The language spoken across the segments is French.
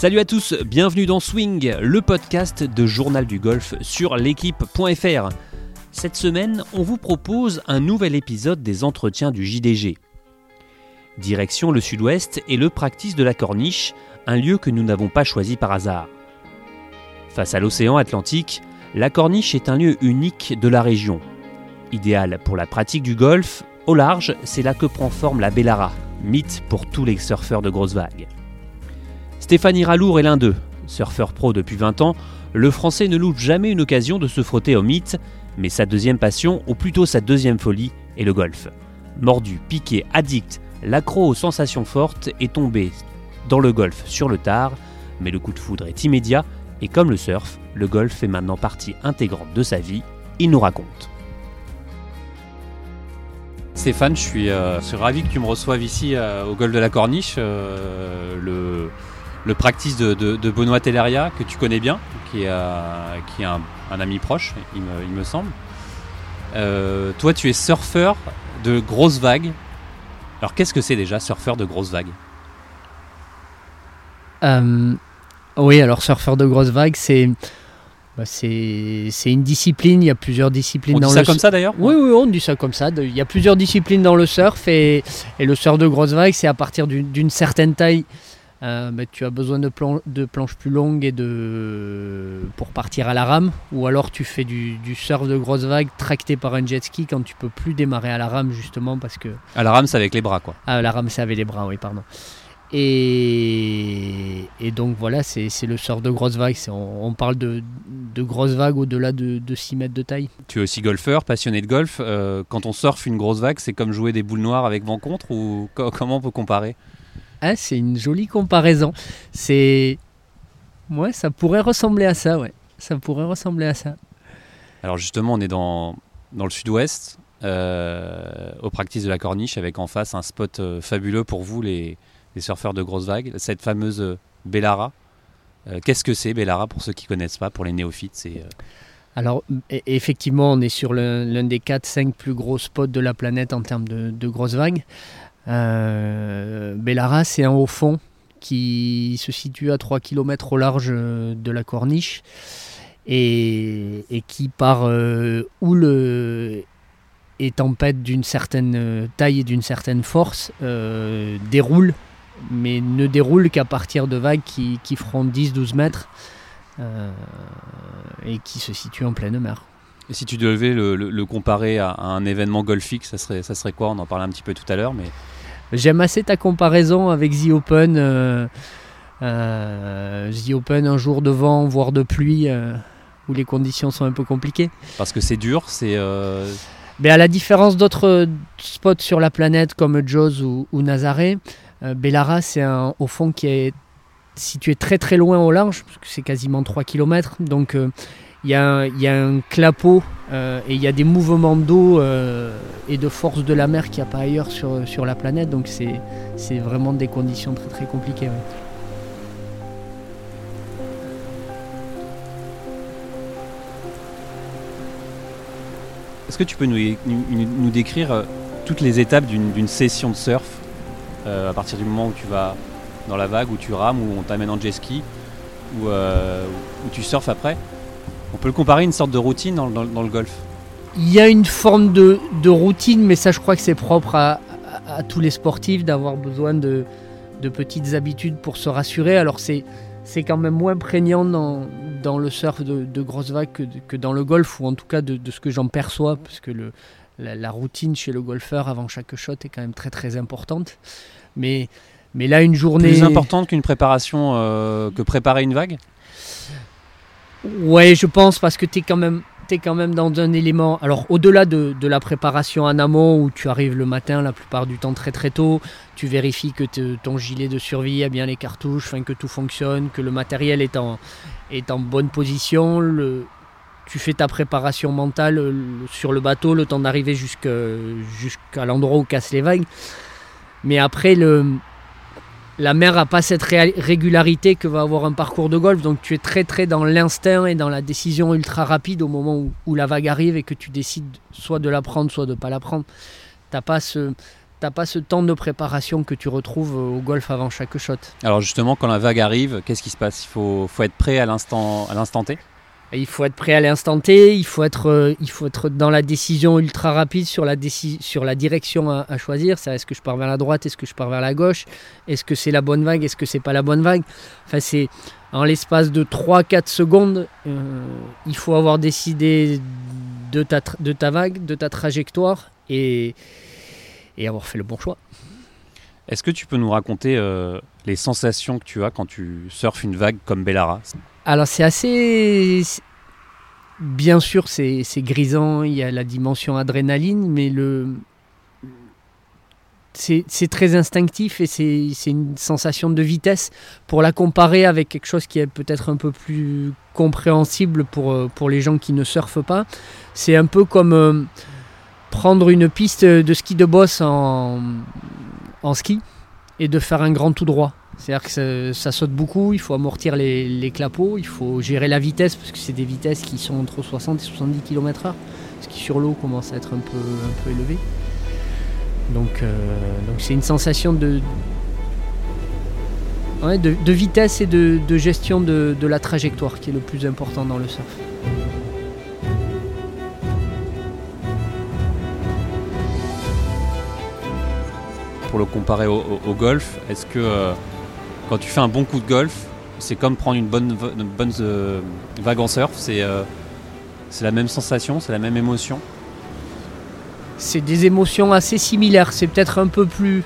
Salut à tous, bienvenue dans Swing, le podcast de Journal du Golf sur l'équipe.fr. Cette semaine, on vous propose un nouvel épisode des entretiens du JDG. Direction le sud-ouest et le practice de la Corniche, un lieu que nous n'avons pas choisi par hasard. Face à l'océan Atlantique, la Corniche est un lieu unique de la région. Idéal pour la pratique du golf, au large, c'est là que prend forme la Bellara, mythe pour tous les surfeurs de grosses vagues. Stéphanie Ralour est l'un d'eux. Surfeur pro depuis 20 ans, le français ne loupe jamais une occasion de se frotter au mythe, mais sa deuxième passion, ou plutôt sa deuxième folie, est le golf. Mordu, piqué, addict, l'accro aux sensations fortes est tombé dans le golf sur le tard, mais le coup de foudre est immédiat, et comme le surf, le golf fait maintenant partie intégrante de sa vie, il nous raconte. Stéphane, je suis, euh, ravi que tu me reçoives ici euh, au golf de la Corniche, euh, le practice de, de- de Benoît Telleria, que tu connais bien, qui est, euh, qui est un, un ami proche, il me, il me semble. Euh, toi, tu es surfeur de grosses vagues. Alors, qu'est-ce que c'est déjà, surfeur de grosses vagues? Euh, oui, alors surfeur de grosses vagues, c'est bah, c'est c'est une discipline. Il y a plusieurs disciplines On dans dit le ça comme ça d'ailleurs? Oui, oui, on dit ça comme ça. Il y a plusieurs disciplines dans le surf et, et le surf de grosses vagues, c'est à partir d'une certaine taille. Euh, bah, tu as besoin de, plan- de planches plus longues et de pour partir à la rame, ou alors tu fais du, du surf de grosses vagues tracté par un jet ski quand tu peux plus démarrer à la rame justement parce que À la rame, c'est avec les bras, quoi. ah, la rame, c'est avec les bras, oui, pardon. Et, et donc voilà, c'est le sort de grosses vagues. On, on parle de, de grosses vagues au-delà de, de 6 mètres de taille. Tu es aussi golfeur, passionné de golf. Euh, quand on surfe une grosse vague, c'est comme jouer des boules noires avec vent contre ou co- comment on peut comparer? Ah, c'est une jolie comparaison. C'est. Ouais, ça pourrait ressembler à ça, ouais. Ça pourrait ressembler à ça. Alors justement, on est dans, dans le sud-ouest, euh, au practice de la Corniche, avec en face un spot euh, fabuleux pour vous, les, les surfeurs de grosses vagues, cette fameuse euh, Bellara. Euh, Qu'est-ce que c'est Bellara pour ceux qui connaissent pas, pour les néophytes c'est, Alors, e- effectivement, on est sur l'un l'un des 4-5 plus gros spots de la planète en termes de, de grosses vagues. Euh, Bellara, c'est un haut fond qui se situe à 3 km au large euh, de la corniche et, qui, par euh, houle euh, et tempête d'une certaine euh, taille et d'une certaine force, euh, déroule, mais ne déroule qu'à partir de vagues qui, qui feront 10-12 mètres. Euh, et qui se situe en pleine mer. Et si tu devais le, le- le comparer à, à un événement golfique, ça serait, ça serait quoi? On en parlait un petit peu tout à l'heure, mais J'aime assez ta comparaison avec The Open. euh, euh, The Open, un jour de vent, voire de pluie, euh, où les conditions sont un peu compliquées. parce que c'est dur, c'est euh, Mais à la différence d'autres spots sur la planète comme Jaws ou, ou Nazaré, Bellara, c'est un au fond qui est situé très très loin au large, parce que c'est quasiment 3 km. Donc il y, a un- clapot euh, et il y a des mouvements d'eau euh, et de force de la mer qu'il n'y a pas ailleurs sur, la planète. Donc c'est vraiment des conditions très compliquées. Est-ce que tu peux nous, décrire euh, toutes les étapes d'une session de surf à partir du moment où tu vas dans la vague, où tu rames, où on t'amène en jet ski, où, où tu surfes après? On peut le comparer à une sorte de routine dans, dans- dans le golf. Il y a une forme de, de routine, mais ça je crois que c'est propre à, à- à tous les sportifs d'avoir besoin de, de petites habitudes pour se rassurer. Alors c'est, c'est quand même moins prégnant dans, dans le surf de, de grosses vagues que, que dans le golf, ou en tout cas de, de ce que j'en perçois, parce que le, la, la routine chez le golfeur avant chaque shot est quand même très très importante. Mais, mais là une journée... Plus importante qu'une préparation, euh, que préparer une vague? Ouais, je pense parce que tu es quand même quand même dans un élément. Alors, au-delà de, de la préparation en amont où tu arrives le matin, la plupart du temps très très tôt, tu vérifies que ton gilet de survie a bien les cartouches, que tout fonctionne, que le matériel est en, est bonne position. Tu fais ta préparation mentale sur le bateau, le temps d'arriver jusqu'à l'endroit où cassent les vagues. Mais après, le, la mer n'a pas cette ré- régularité que va avoir un parcours de golf. Donc tu es très très dans l'instinct et dans la décision ultra rapide au moment où, la vague arrive et que tu décides soit de la prendre, soit de ne pas la prendre. T'as pas ce t'as pas ce temps de préparation que tu retrouves au golf avant chaque shot. Alors justement, quand la vague arrive, qu'est-ce qui se passe? Il faut, faut être prêt à l'instant, à l'instant T? Il faut être prêt à l'instant T, il faut, être, euh, il faut être dans la décision ultra rapide sur la, sur la direction à, choisir. est-ce que je pars vers la droite, est-ce que je pars vers la gauche, est-ce que c'est la bonne vague, est-ce que c'est pas la bonne vague? Enfin, c'est en l'espace de 3-4 secondes, euh, il faut avoir décidé de ta, de ta vague, de ta trajectoire et, et avoir fait le bon choix. Est-ce que tu peux nous raconter euh, les sensations que tu as quand tu surfes une vague comme Bellara? Alors c'est assez... Bien sûr c'est grisant, il y a la dimension adrénaline, mais le... C'est très instinctif et c'est une sensation de vitesse. Pour la comparer avec quelque chose qui est peut-être un peu plus compréhensible pour, euh, les gens qui ne surfent pas, c'est un peu comme euh, prendre une piste de ski de boss en ski et de faire un grand tout droit. C'est-à-dire que ça, saute beaucoup, il faut amortir les, clapots, il faut gérer la vitesse parce que c'est des vitesses qui sont entre 60 et 70 km/h, ce qui sur l'eau commence à être un peu, élevé. Donc euh, donc c'est une sensation de, vitesse et de, gestion de, de la trajectoire qui est le plus important dans le surf. pour le comparer au, golf, est-ce que euh, quand tu fais un bon coup de golf, c'est comme prendre une bonne, bonne euh, vague en surf euh, C'est la même sensation, c'est la même émotion C'est des émotions assez similaires. C'est peut-être un peu plus.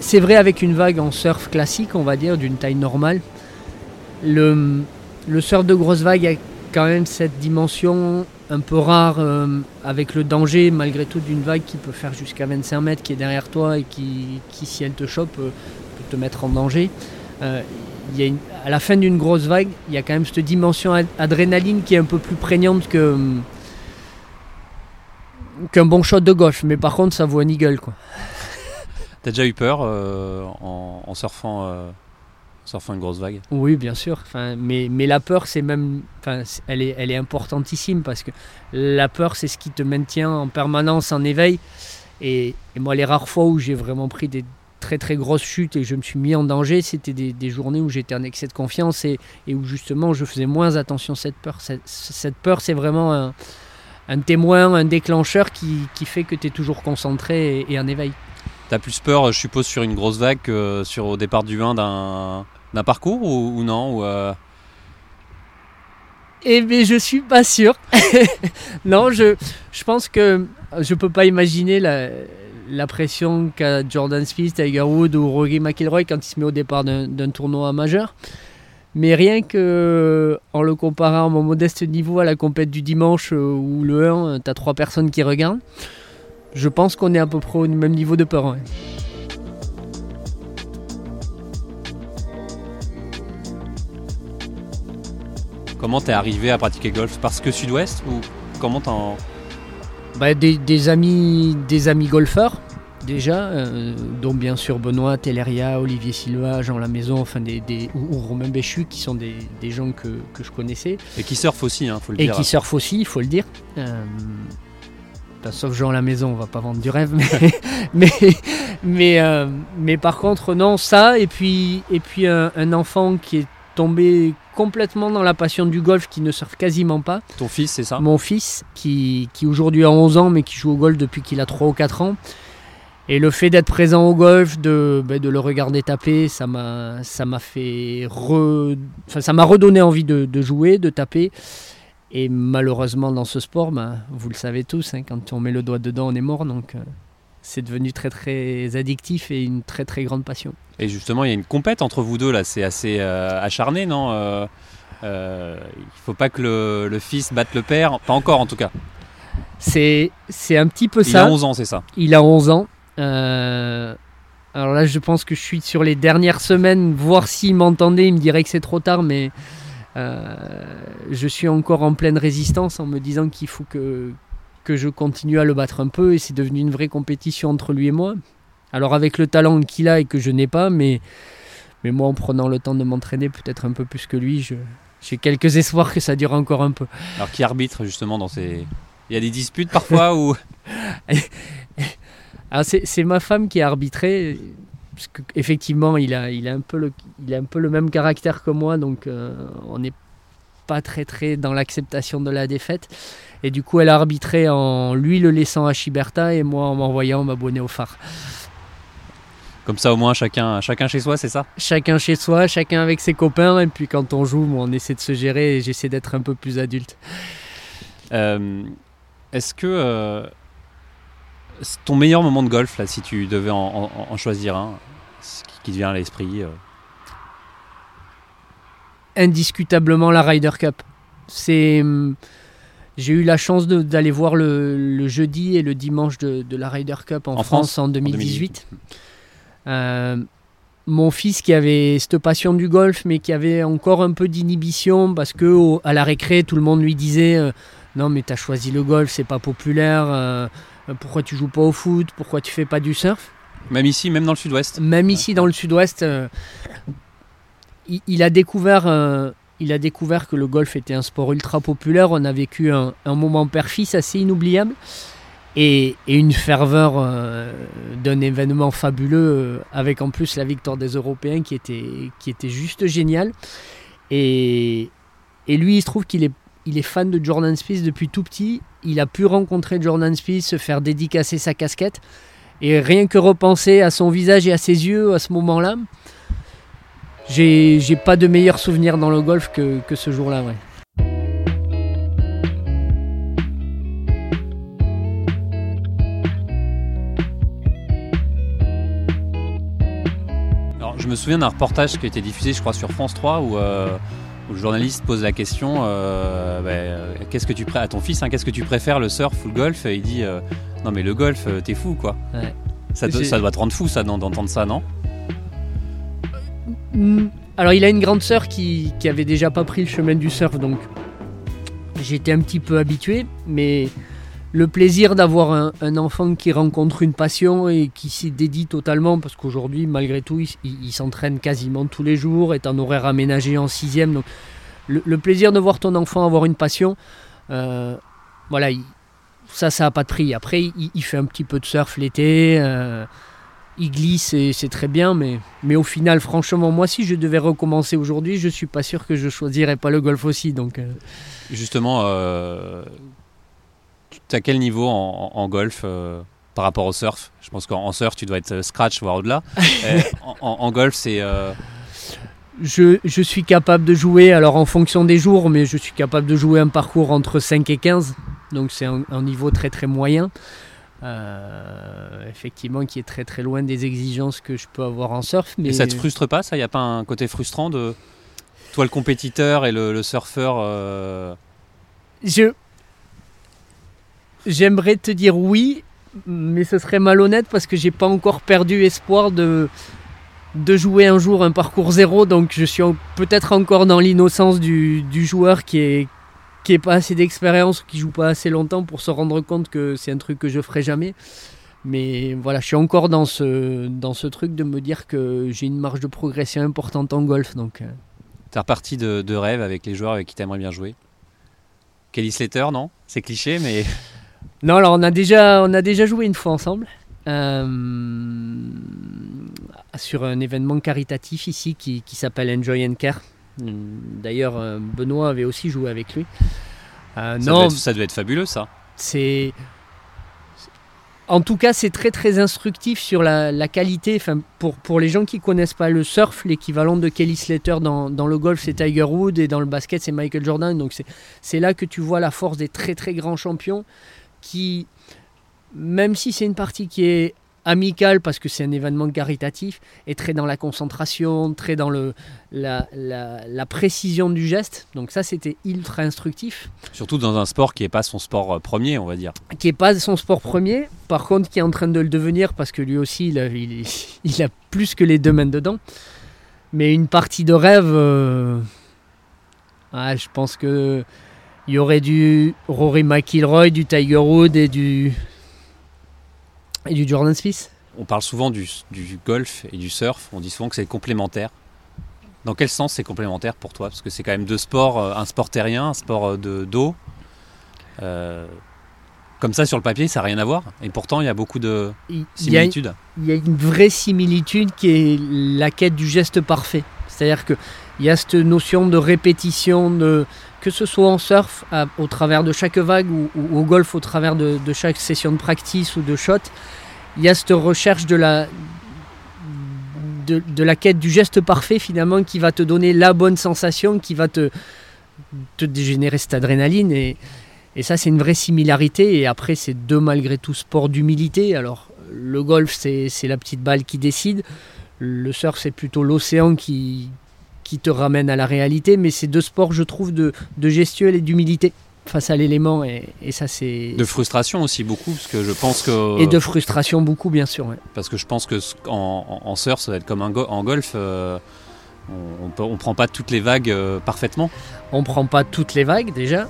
c'est vrai avec une vague en surf classique, on va dire, d'une taille normale. Le, surf de grosse vague a quand même cette dimension un peu rare euh, avec le danger malgré tout d'une vague qui peut faire jusqu'à 25 mètres qui est derrière toi et qui, si elle te chope te mettre en danger. Euh, y a à la fin d'une grosse vague, il y a quand même cette dimension adrénaline qui est un peu plus prégnante que qu'un bon shot de gauche, mais par contre ça vaut un eagle quoi. T'as déjà eu peur en, en, surfant surfant une grosse vague? Oui, bien sûr. Enfin, mais, mais la peur, c'est même, enfin, elle est, elle est importantissime parce que la peur, c'est ce qui te maintient en permanence en éveil. Et, moi, les rares fois où j'ai vraiment pris des très très grosses chutes et je me suis mis en danger, c'était des, journées où j'étais en excès de confiance et, et, où justement je faisais moins attention à cette peur. Cette, peur, c'est vraiment un, un, témoin, un déclencheur qui, qui fait que tu es toujours concentré et, et en éveil. T'as plus peur, je suppose, sur une grosse vague que sur au départ du 1 d'un d'un parcours ou, non ou euh... Eh bien, je suis pas sûr. non, je, je pense que je peux pas imaginer la, la pression qu'a Jordan Smith, Tiger Wood ou Rory McIlroy quand il se met au départ d'un tournoi majeur. Mais rien que en le comparant à mon modeste niveau à la compète du dimanche euh, ou le 1, tu as trois personnes qui regardent, je pense qu'on est à peu près au même niveau de peur. Comment t'es arrivé à pratiquer golf? Parce que Sud-Ouest ou comment t'en bah, des, amis, des amis golfeurs déjà, euh, dont bien sûr Benoît, Teleria, Olivier Silva, Jean Lamaison, enfin des, ou, Romain Béchu, qui sont des, gens que, je connaissais. Et qui surfent aussi, il hein, faut le dire. Et qui surfent aussi, il faut le dire. Euh, bah, sauf Jean Lamaison, on va pas vendre du rêve, mais mais euh, mais, par contre non ça et puis et puis un enfant qui est tombé complètement dans la passion du golf, qui ne surfe quasiment pas. Ton fils, c'est ça? Mon fils, qui, qui aujourd'hui a 11 ans, mais qui joue au golf depuis qu'il a 3 ou 4 ans. Et le fait d'être présent au golf, de, ben, de le regarder taper, ça m'a, ça m'a fait enfin, ça m'a redonné envie de, de, jouer, de taper. Et malheureusement dans ce sport, ben, vous le savez tous, hein, quand on met le doigt dedans, on est mort. Donc euh, c'est devenu très très addictif et une très très grande passion. Et justement, il y a une compète entre vous deux là, c'est assez euh, acharné, non euh, euh, Il faut pas que le, fils batte le père, pas encore en tout cas. C'est c'est un petit peu ça. Il a 11 ans, c'est ça. Il a 11 ans. alors là, je pense que je suis sur les dernières semaines, voir s'il m'entendait, il me dirait que c'est trop tard, mais je suis encore en pleine résistance en me disant qu'il faut que que je continue à le battre un peu et c'est devenu une vraie compétition entre lui et moi. Alors avec le talent qu'il a et que je n'ai pas, mais, mais moi en prenant le temps de m'entraîner peut-être un peu plus que lui, j'ai quelques espoirs que ça dure encore un peu. Alors qui arbitre justement dans ces... Il y a des disputes parfois ou Alors c'est c'est ma femme qui a arbitré. Parce que, effectivement, il a, il, a un peu le, il a un peu le même caractère que moi, donc euh, on n'est pas très très dans l'acceptation de la défaite. Et du coup, elle a arbitré en lui le laissant à Chiberta et moi en m'envoyant m'abonner au phare. Comme ça, au moins, chacun, chacun chez soi, c'est ça? Chacun chez soi, chacun avec ses copains, et puis quand on joue, moi, on essaie de se gérer et j'essaie d'être un peu plus adulte. Euh, Est-ce que euh, ton meilleur moment de golf, là, si tu devais en, en- en choisir un, ce qui, qui te vient à l'esprit euh, indiscutablement la Ryder Cup. C'est, hum, j'ai eu la chance de- d'aller voir le, le jeudi et le dimanche de, de la Ryder Cup en, En France, France, en en 2018. Euh, mon fils qui avait cette passion du golf, mais qui avait encore un peu d'inhibition parce que au- à la récré, tout le monde lui disait euh, non mais t'as choisi le golf, c'est pas populaire. euh, pourquoi tu joues pas au foot? Pourquoi tu fais pas du surf? Même ici, même dans le sud-ouest même ici dans le sud-ouest, il, il a découvert, euh, il a découvert que le golf était un sport ultra populaire. On a vécu un, moment père-fils assez inoubliable et, une ferveur euh, d'un événement fabuleux euh, avec en plus la victoire des Européens qui était, juste géniale. Et, lui, il se trouve qu'il est, il est fan de Jordan Spieth depuis tout petit. Il a pu rencontrer Jordan Spieth, se faire dédicacer sa casquette. Et rien que repenser à son visage et à ses yeux à ce moment-là, j'ai pas de meilleur souvenir dans le golf que, que ce jour-là. Ouais. Alors, je me souviens d'un reportage qui a été diffusé, je crois, sur France 3, où, euh, où le journaliste pose la question euh, bah, euh, qu'est-ce que tu à ton fils, hein, qu'est-ce que tu préfères, le surf ou le golf? Et il dit euh, non, mais le golf, t'es fou, quoi. Ouais. Ça, ça doit te rendre fou, ça, d'en- d'entendre ça, non? Hmm, Alors il a une grande sœur qui, avait déjà pas pris le chemin du surf, donc j'étais un petit peu habitué, mais le plaisir d'avoir un, enfant qui rencontre une passion et qui s'y dédie totalement, parce qu'aujourd'hui malgré tout il, s'entraîne quasiment tous les jours, est en horaire aménagé en sixième, donc le, plaisir de voir ton enfant avoir une passion, euh, voilà, il- ça ça a pas de prix. Après il, il fait un petit peu de surf l'été. euh, il glisse et c'est très bien, mais, mais au final, franchement, moi, si je devais recommencer aujourd'hui, je suis pas sûr que je choisirais pas le golf aussi. Donc, euh, Justement, euh, tu as quel niveau en, golf euh, par rapport au surf? Je pense qu'en en surf, tu dois être euh, scratch, voire au-delà. En, golf, c'est. je, je suis capable de jouer, alors en fonction des jours, mais je suis capable de jouer un parcours entre 5 et 15. Donc, c'est un, un niveau très très moyen. Euh, effectivement, qui est très très loin des exigences que je peux avoir en surf. Mais Et ça te frustre pas, ça? Il n'y a pas un côté frustrant de. Toi, le compétiteur et le, le surfeur. euh, Je. J'aimerais te dire oui, mais ce serait malhonnête parce que j'ai pas encore perdu espoir de, de jouer un jour un parcours zéro. Donc je suis en- peut-être encore dans l'innocence du, du joueur qui est, qui est pas assez d'expérience ou qui joue pas assez longtemps pour se rendre compte que c'est un truc que je ferai jamais. Mais voilà, je suis encore dans ce, dans ce truc de me dire que j'ai une marge de progression importante en golf. Donc, euh, T'es reparti de, de rêve avec les joueurs avec qui t'aimerais bien jouer Kelly Slater, non? C'est cliché, mais. Non, alors on a déjà, on a déjà joué une fois ensemble euh, sur un événement caritatif ici qui, qui s'appelle Enjoy and Care. D'ailleurs, euh, Benoît avait aussi joué avec lui. Euh, Ça, devait non, être, ça devait être fabuleux, ça. c'est. En tout cas, c'est très très instructif sur la, la qualité. Enfin, pour, pour les gens qui connaissent pas le surf, l'équivalent de Kelly Slater dans, dans le golf, c'est Tiger Woods et dans le basket, c'est Michael Jordan. Donc c'est- c'est là que tu vois la force des très très grands champions qui, même si c'est une partie qui est amicale parce que c'est un événement caritatif, est très dans la concentration, très dans le, la, la, la précision du geste. Donc ça, c'était ultra instructif. Surtout dans un sport qui n'est pas son sport euh, premier, on va dire. qui n'est pas son sport premier, par contre qui est en train de le devenir parce que lui aussi il a, il, est- il a plus que les deux mains dedans. Mais une partie de rêve, euh, ah, je pense que il y aurait du Rory McIlroy, du Tiger Woods et du et du Jordan Spieth. On parle souvent du, du golf et du surf, on dit souvent que c'est complémentaire. Dans quel sens c'est complémentaire pour toi? Parce que c'est quand même deux sports, euh, un sport terrien, un sport euh, de d'eau. Euh, Comme ça, sur le papier, ça n'a rien à voir. Et pourtant, il y a beaucoup de Il y a, similitudes. il y a une vraie similitude qui est la quête du geste parfait. C'est-à-dire qu'il y a cette notion de répétition, de, que ce soit en surf, au travers de chaque vague, ou, au golf, au travers de, chaque session de practice ou de shot, il y a cette recherche de la, de, la quête du geste parfait, finalement, qui va te donner la bonne sensation, qui va te, dégénérer cette adrénaline. Et, ça, c'est une vraie similarité. Et après, c'est deux, malgré tout, sports d'humilité. Alors, le golf, c'est la petite balle qui décide. Le surf, c'est plutôt l'océan qui, qui te ramène à la réalité. Mais c'est deux sports, je trouve, de, de gestuelle et d'humilité face à l'élément. Et, et ça, c'est. De frustration aussi beaucoup, parce que je pense que Et de frustration, beaucoup, bien sûr. ouais. parce que je pense que ce- en, en- en surf, ça va être comme un go- en golf. euh, on, on, peut- on prend pas toutes les vagues euh, parfaitement. On prend pas toutes les vagues, déjà.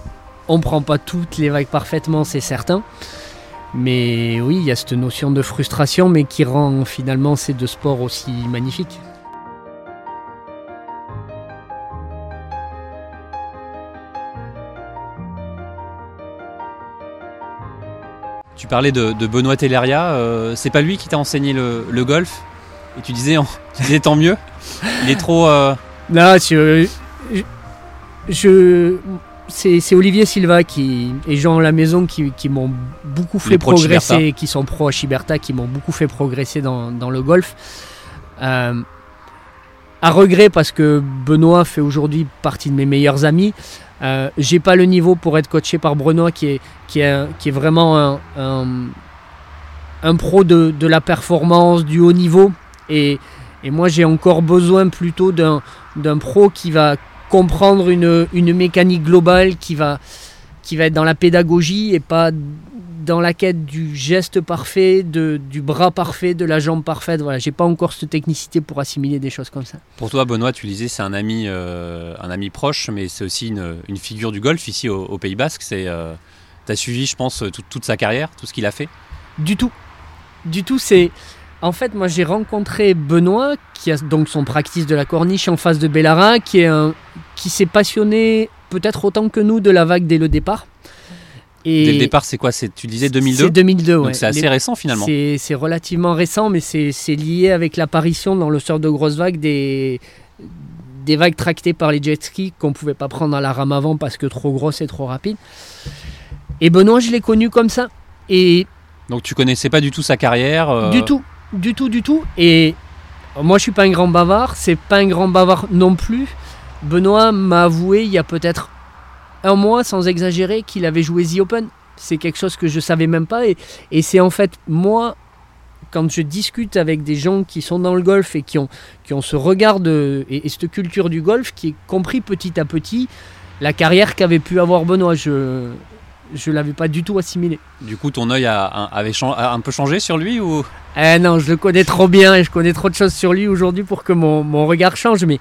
On prend pas toutes les vagues parfaitement, c'est certain. Mais oui, il y a cette notion de frustration, mais qui rend finalement ces deux sports aussi magnifiques. Tu parlais de, de Benoît Telleria, euh, c'est pas lui qui t'a enseigné le, le golf? Et tu disais, tu disais tant mieux. Il est trop. euh, Là, je, je- je- c'est, c'est Olivier Silva qui, et Jean la maison qui, qui m'ont beaucoup fait progresser, qui sont pro à Chiberta, qui m'ont beaucoup fait progresser dans, dans le golf. Euh, à regret parce que Benoît fait aujourd'hui partie de mes meilleurs amis. Euh, j'ai pas le niveau pour être coaché par est, qui est, qui est vraiment un, un, un pro de, de la performance, du haut niveau. Et, et moi j'ai encore besoin plutôt d'un, d'un pro qui va comprendre une, une mécanique globale, qui va, qui va être dans la pédagogie et pas dans la quête du geste parfait, de, du bras parfait, de la jambe parfaite. Voilà, j'ai pas encore cette technicité pour assimiler des choses comme ça. Pour toi, Benoît, tu disais, c'est un ami, euh, un ami proche, mais c'est aussi une, une figure du golf ici au, au Pays Basque. C'est, euh, t'as suivi, je pense, toute, toute sa carrière, tout ce qu'il a fait? Du tout. Du tout, c'est. En fait, moi j'ai rencontré Benoît, qui a donc son practice de la corniche en face de Bellara, qui, est un... qui s'est passionné peut-être autant que nous de la vague dès le départ. Et Dès le départ, c'est quoi Tu disais 2002 C'est 2002, ouais. Donc c'est assez Les- récent finalement. C'est relativement récent, mais c'est lié avec l'apparition dans le surf de grosses vagues des, des vagues tractées par les jet skis qu'on pouvait pas prendre à la rame avant parce que trop grosse et trop rapide. Et Benoît, je l'ai connu comme ça. Et Donc tu connaissais pas du tout sa carrière. euh, du tout, du tout, du tout. Et moi, je suis pas un grand bavard, c'est pas un grand bavard non plus. Benoît m'a avoué il y a peut-être un mois, sans exagérer, qu'il avait joué The Open. C'est quelque chose que je savais même pas. Et, et c'est en fait moi, quand je discute avec des gens qui sont dans le golf et qui ont, qui ont ce regard de- et, et cette culture du golf, qui est compris petit à petit la carrière qu'avait pu avoir Benoît. Je je l'avais pas du tout assimilé. Du coup, ton œil a, a- avait a un peu changé sur lui ou? Eh non, je le connais trop bien et je connais trop de choses sur lui aujourd'hui pour que mon, mon regard change. Mais,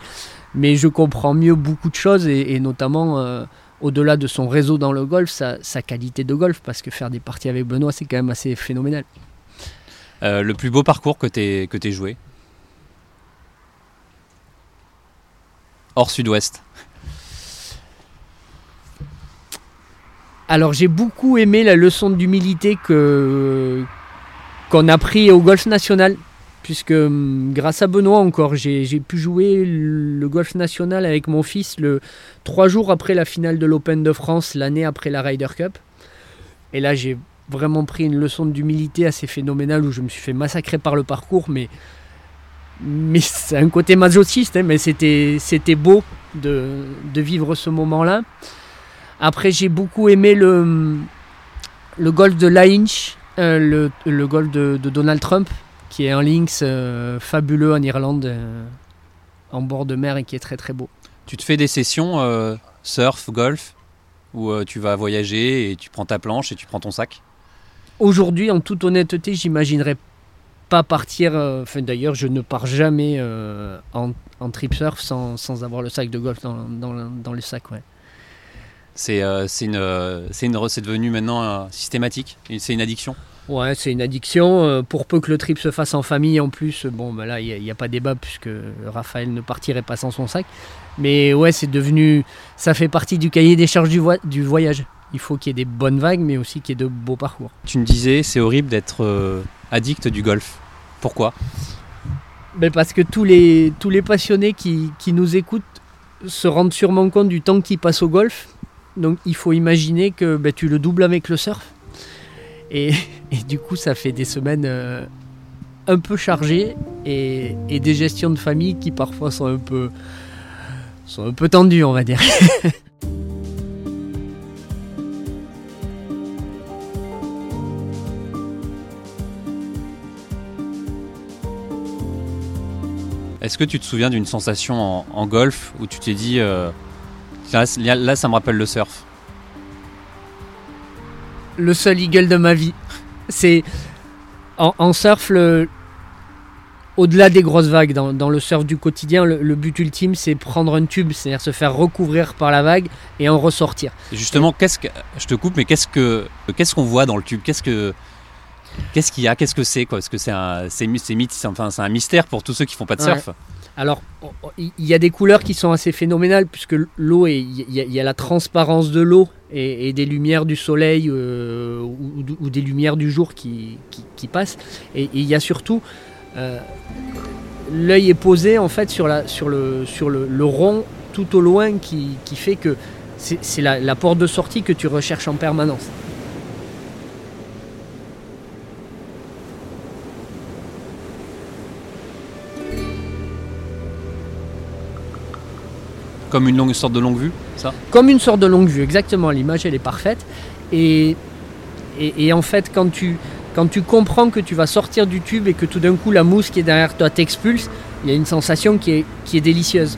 mais je comprends mieux beaucoup de choses et, et notamment, euh, au-delà de son réseau dans le golf, sa, sa qualité de golf. Parce que faire des parties avec Benoît, c'est quand même assez phénoménal. euh, le plus beau parcours que que t'aies joué? Hors Sud-Ouest. Alors j'ai beaucoup aimé la leçon d'humilité que qu'on a pris au golf national, puisque hum, grâce à Benoît encore, j'ai pu jouer le golf national avec mon fils le trois jours après la finale de l'Open de France, l'année après la Ryder Cup. Et là j'ai vraiment pris une leçon d'humilité assez phénoménale où je me suis fait massacrer par le parcours, mais mais c'est un côté masochiste, hein, mais c'était beau de, de vivre ce moment-là. Après, j'ai beaucoup aimé le, le golf de Lahinch, euh, le, le golf de Donald Trump, qui est un links euh, fabuleux en Irlande, euh, en bord de mer et qui est très très beau. Tu te fais des sessions euh, surf, golf, où tu vas voyager et tu prends ta planche et tu prends ton sac? Aujourd'hui, en toute honnêteté, j'imaginerais pas partir. Enfin, d'ailleurs, je ne pars jamais en, en trip surf sans, sans avoir le sac de golf dans, dans, le- dans le sac. Ouais. C'est devenu maintenant systématique? C'est une addiction? Ouais, c'est une addiction. euh, Pour peu que le trip se fasse en famille, en plus, euh, bon, bah là, il n'y a, pas débat puisque Raphaël ne partirait pas sans son sac. Mais ouais, c'est devenu. Ça fait partie du cahier des charges du voyage. Il faut qu'il y ait des bonnes vagues, mais aussi qu'il y ait de beaux parcours. Tu me disais, c'est horrible d'être euh, addict du golf. Pourquoi? Ben Parce que tous les, tous les passionnés qui, qui nous écoutent se rendent sûrement compte du temps qu'ils passent au golf. Donc il faut imaginer que ben, tu le doubles avec le surf. Et, du coup, ça fait des semaines euh, un peu chargées et, des gestions de famille qui parfois sont un peu, sont un peu tendues, on va dire. Est-ce que tu te souviens d'une sensation en, golf où tu t'es dit euh, là, ça me rappelle le surf? Le seul eagle de ma vie. C'est en, en, surf, le... au-delà des grosses vagues, dans, dans, le surf du quotidien, le, le but ultime c'est prendre un tube, c'est-à-dire se faire recouvrir par la vague et en ressortir. Justement, qu'est-ce que je te coupe, mais qu'est-ce que qu'est-ce qu'on voit dans le tube? Qu'est-ce que Qu'est-ce qu'il y a? Qu'est-ce que c'est Parce que c'est un, c'est, c'est, enfin, c'est un mystère pour tous ceux qui font pas de surf? Ouais. Alors, il y a des couleurs qui sont assez phénoménales puisque l'eau, il y, y, a la transparence de l'eau et, des lumières du soleil euh, ou, des lumières du jour qui, passent. Et il y a surtout euh, l'œil est posé en fait sur, le, rond tout au loin qui, fait que c'est la porte de sortie que tu recherches en permanence. Comme une, longue, sorte de longue vue, ça Comme une sorte de longue vue, exactement. L'image, elle est parfaite. Et, et, et, en fait, quand tu, quand tu comprends que tu vas sortir du tube et que tout d'un coup, la mousse qui est derrière toi t'expulse, il y a une sensation qui est, qui est délicieuse.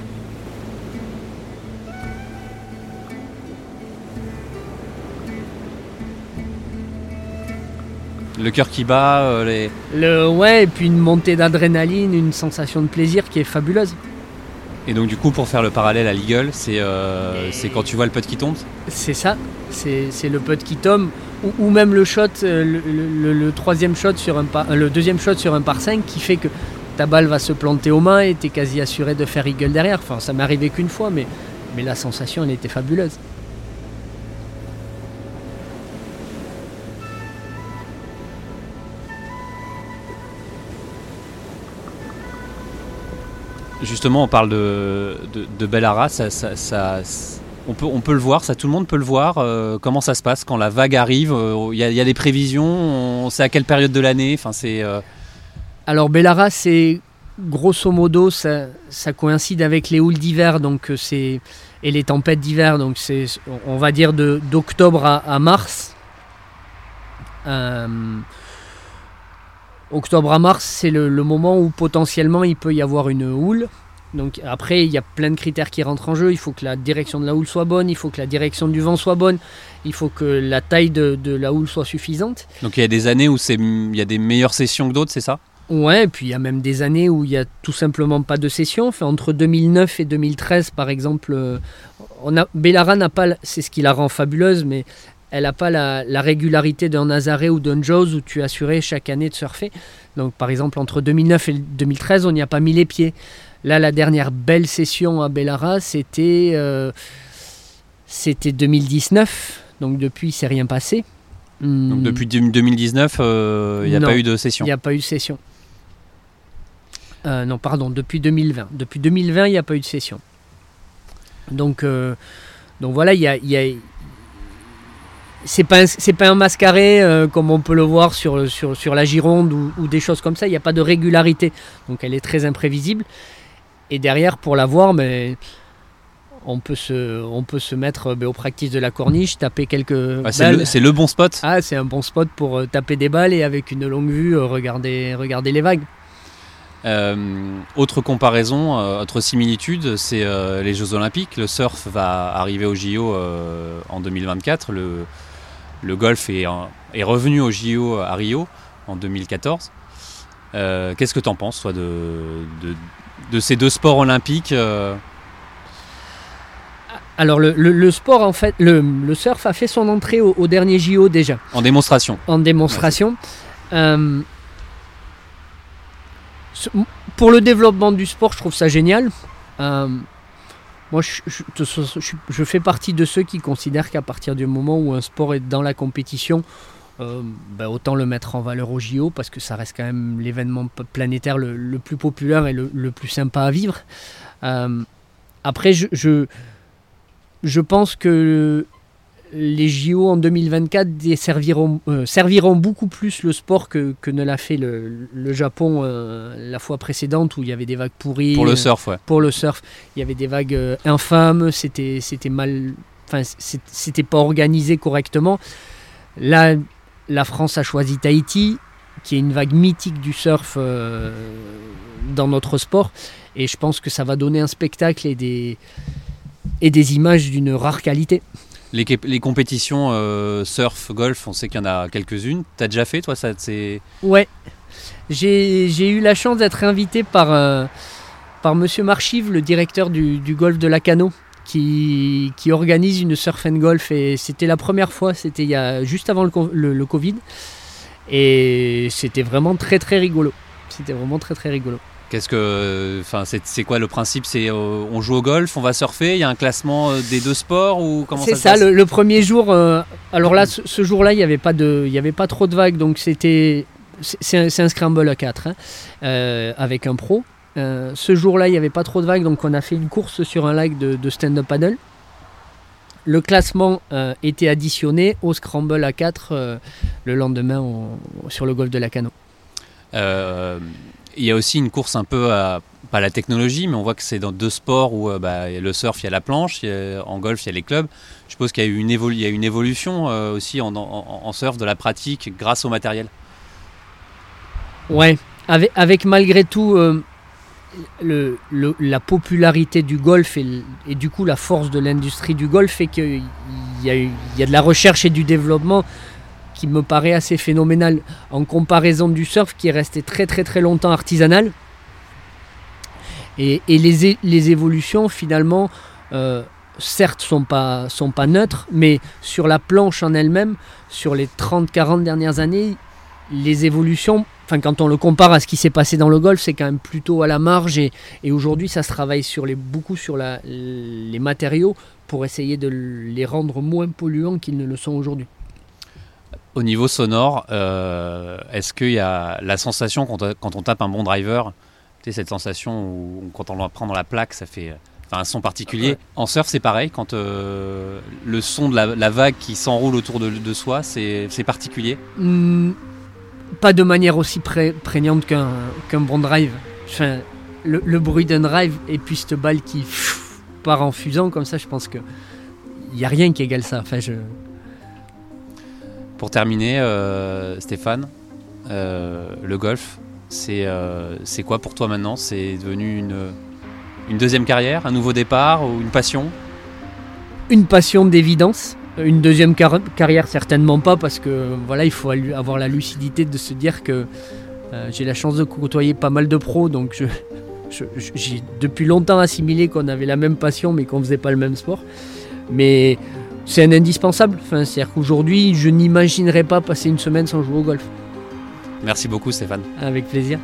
Le cœur qui bat, euh, les... Le, ouais, et puis une montée d'adrénaline, une sensation de plaisir qui est fabuleuse. Et donc du coup, pour faire le parallèle à l'Eagle, c'est euh, quand tu vois le putt qui tombe C'est ça, c'est le putt qui tombe, ou, ou même le shot, euh, le, le, le, troisième shot sur un par, le deuxième shot sur un par 5 qui fait que ta balle va se planter aux mains et tu es quasi assuré de faire Eagle derrière. Enfin, ça m'est arrivé qu'une fois, mais, mais la sensation, elle était fabuleuse. Justement, on parle de, de, Bellara, ça, ça, on, peut, le voir, ça tout le monde peut le voir. Euh, comment ça se passe quand la vague arrive Il euh, y, y, a des prévisions, on sait à quelle période de l'année euh... Alors Bellara, c'est grosso modo, ça, ça, coïncide avec les houles d'hiver et les tempêtes d'hiver, donc c'est on va dire d'octobre à, mars. Octobre à mars, c'est le, le, moment où potentiellement il peut y avoir une houle. Donc après, il y a plein de critères qui rentrent en jeu. Il faut que la direction de la houle soit bonne, il faut que la direction du vent soit bonne, il faut que la taille de, de la houle soit suffisante. Donc il y a des années où il y a des meilleures sessions que d'autres, c'est ça? Ouais, et puis il y a même des années où il n'y a tout simplement pas de session. Enfin, entre 2009 et 2013, par exemple, on a, Bellara n'a pas, c'est ce qui la rend fabuleuse, mais elle n'a pas la, la, régularité d'un Nazaré ou d'un Jaws où tu assuré chaque année de surfer. Donc par exemple entre 2009 et 2013, on n'y a pas mis les pieds. Là, la dernière belle session à Bellara, c'était euh, c'était 2019. Donc depuis, c'est rien passé. Donc depuis 2019, il euh, n'y a non, pas eu de session Il n'y a pas eu de session. Euh, non, pardon, depuis 2020. Depuis 2020, il n'y a pas eu de session. Donc, euh, donc voilà, il y a, y a c'est pas c'est pas un mascaré euh, comme on peut le voir sur, sur, sur la Gironde ou, ou, des choses comme ça. Il n'y a pas de régularité, donc elle est très imprévisible. Et derrière, pour la voir, mais on peut se on peut se mettre ben, au practice de la corniche, taper quelques. Ah, c'est le, le, bon spot? Ah, c'est un bon spot pour euh, taper des balles et avec une longue vue euh, regarder regarder les vagues. Euh, autre comparaison, euh, autre similitude, c'est euh, les Jeux Olympiques. Le surf va arriver au JO en 2024. Le, le golf est, est, revenu au JO à Rio en 2014. Qu'est-ce que tu en penses, toi, de, de, de, ces deux sports olympiques alors le, le, le, sport en fait, le, le, surf a fait son entrée au, au, dernier JO déjà. En démonstration. En démonstration. Ouais, pour le développement du sport, je trouve ça génial. Moi, je, fais partie de ceux qui considèrent qu'à partir du moment où un sport est dans la compétition, euh, ben, autant le mettre en valeur au JO parce que ça reste quand même l'événement planétaire le, plus populaire et le, plus sympa à vivre. Euh, après, je, je pense que les JO en 2024 desserviront- euh, serviront beaucoup plus le sport que, que ne l'a fait le, le Japon euh, la fois précédente où il y avait des vagues pourries. Pour euh, le surf, ouais. pour le surf. Il y avait des vagues euh, infâmes, c'était mal, enfin c'était pas organisé correctement. Là, la France a choisi Tahiti, qui est une vague mythique du surf euh, dans notre sport, et je pense que ça va donner un spectacle et des et des images d'une rare qualité. Les, compétitions euh, surf, golf, on sait qu'il y en a quelques-unes. T'as déjà fait, toi ça. Ouais, j'ai eu la chance d'être invité par, euh, par Monsieur Marchive, le directeur du, golf de Lacano, qui, qui organise une surf and golf. Et c'était la première fois, c'était juste avant le Covid. Et c'était vraiment très très rigolo. C'était vraiment très très rigolo. Qu'est-ce que... Enfin, c'est, quoi le principe? C'est euh, on joue au golf, on va surfer, il y a un classement euh, des deux sports ou comment C'est ça le, le premier jour. euh, alors là, ce, ce jour-là, il n'y avait, pas de- il y avait pas trop de vagues, donc c'était. C'est un, scramble à 4 hein, avec un pro. Ce jour-là, il n'y avait pas trop de vagues, donc on a fait une course sur un lac de, de stand-up paddle. Le classement était additionné au scramble à 4 euh, le lendemain sur le golfe de Lacano. Euh, Il y a aussi une course un peu à... Pas la technologie, mais on voit que c'est dans deux sports où euh, bah, le surf, il y a la planche, en golf, il y a les clubs. Je suppose qu'il y a eu une, y a une évolution euh, aussi en, surf de la pratique grâce au matériel. Ouais, avec, malgré tout euh, la popularité du golf et, du coup la force de l'industrie du golf fait qu'il y, y a de la recherche et du développement qui me paraît assez phénoménal en comparaison du surf qui est resté très très très longtemps artisanal. Et, et les, les évolutions finalement, euh, certes, sont pas, sont pas neutres, mais sur la planche en elle-même, sur les 30-40 dernières années, les évolutions, enfin quand on le compare à ce qui s'est passé dans le golf, c'est quand même plutôt à la marge et, aujourd'hui ça se travaille sur les, beaucoup sur les matériaux pour essayer de les rendre moins polluants qu'ils ne le sont aujourd'hui. Au niveau sonore, euh, est-ce qu'il y a la sensation quand, on- quand on tape un bon driver, tu sais, cette sensation où quand on prend dans la plaque, ça fait un son particulier. Ouais. En surf, c'est pareil, quand euh, le son de la, la vague qui s'enroule autour de, de soi, c'est particulier? Hmm, pas de manière aussi pré- prégnante qu'un bon drive. Enfin, le, le bruit d'un drive et puis cette balle qui pff, part en fusant comme ça, je pense que il n'y a rien qui égale ça. Enfin, je... Pour terminer, euh, Stéphane, euh, le golf, c'est euh, c'est quoi pour toi maintenant? C'est devenu une, une deuxième carrière, un nouveau départ ou une passion? Une passion d'évidence. Une deuxième car- carrière, certainement pas, parce que voilà, il faut avoir la lucidité de se dire que j'ai la chance de côtoyer pas mal de pros, donc j'ai depuis longtemps assimilé qu'on avait la même passion, mais qu'on faisait pas le même sport. Mais c'est un indispensable. Enfin, c'est-à-dire qu'aujourd'hui, je n'imaginerais pas passer une semaine sans jouer au golf. Merci beaucoup Stéphane. Avec plaisir.